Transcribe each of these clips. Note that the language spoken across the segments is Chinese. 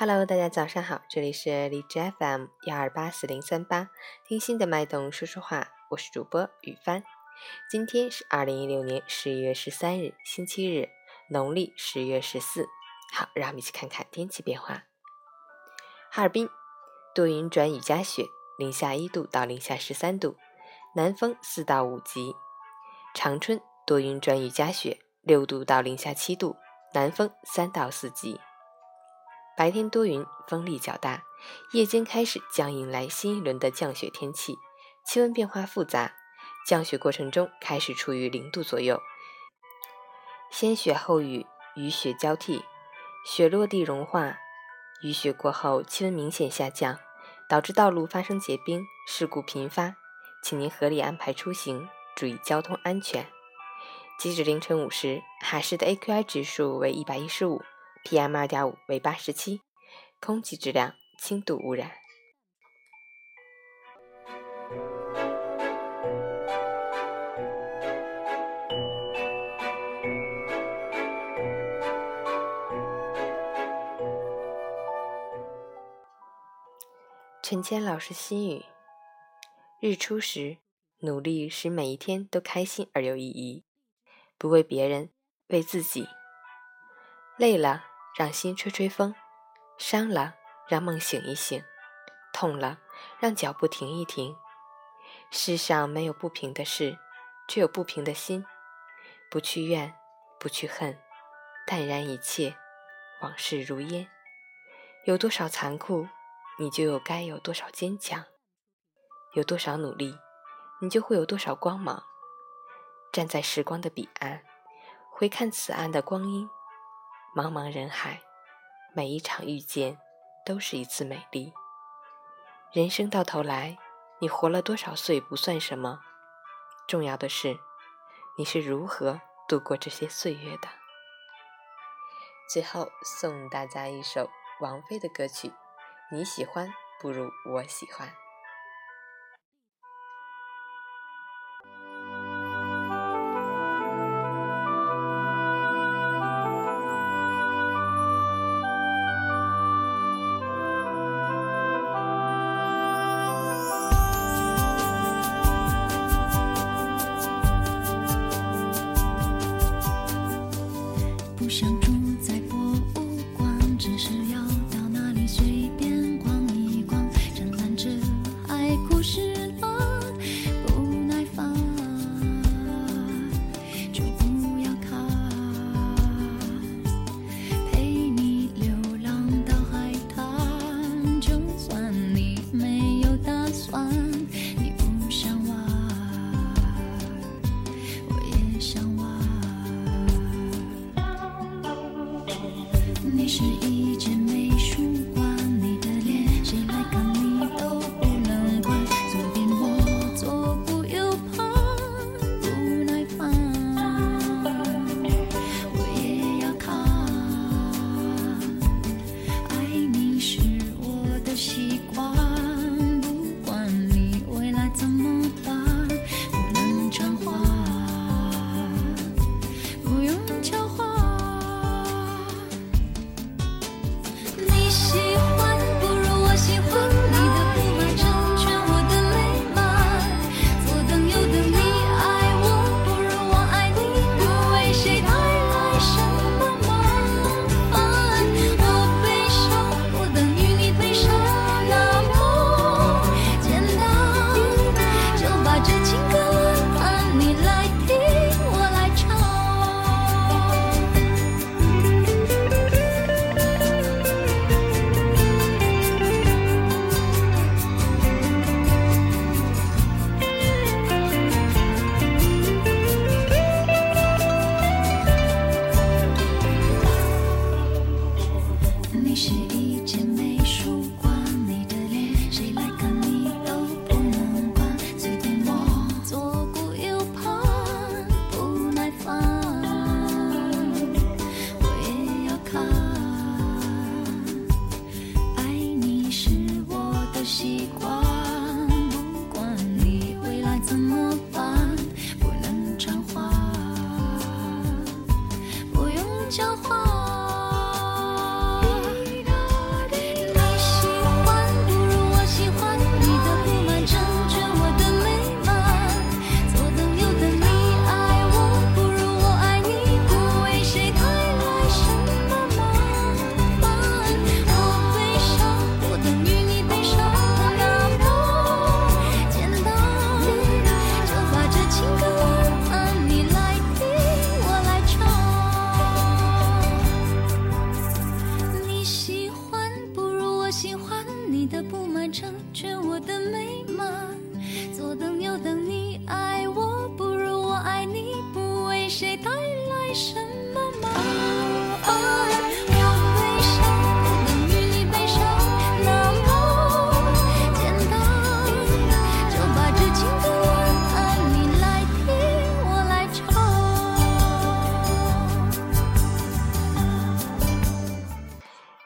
Hello，大家早上好，这里是荔枝 FM 幺二八四零三八，听心的脉动说说话，我是主播雨帆。今天是二零一六年十一月十三日，星期日，农历十月十四。好，让我们一起看看天气变化。哈尔滨多云转雨夹雪，零下一度到零下十三度，南风四到五级。长春多云转雨夹雪，六度到零下七度，南风三到四级。白天多云，风力较大，夜间开始将迎来新一轮的降雪天气，气温变化复杂，降雪过程中开始处于零度左右，先雪后雨，雨雪交替，雪落地融化，雨雪过后气温明显下降，导致道路发生结冰，事故频发，请您合理安排出行，注意交通安全。截止凌晨五时，海市的 AQI 指数为一百一十五。PM 二点五为八十七，空气质量轻度污染。陈谦老师心语：日出时，努力使每一天都开心而有意义，不为别人，为自己。累了。让心吹吹风，伤了让梦醒一醒，痛了让脚步停一停。世上没有不平的事，只有不平的心。不去怨，不去恨，淡然一切，往事如烟。有多少残酷，你就有该有多少坚强；有多少努力，你就会有多少光芒。站在时光的彼岸，回看此岸的光阴。茫茫人海，每一场遇见都是一次美丽。人生到头来，你活了多少岁不算什么，重要的是你是如何度过这些岁月的。最后送大家一首王菲的歌曲，你喜欢不如我喜欢。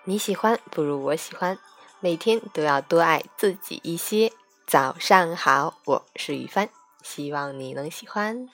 你喜欢不如我喜欢，每天都要多爱自己一些。早上好，我是雨帆，希望你能喜欢。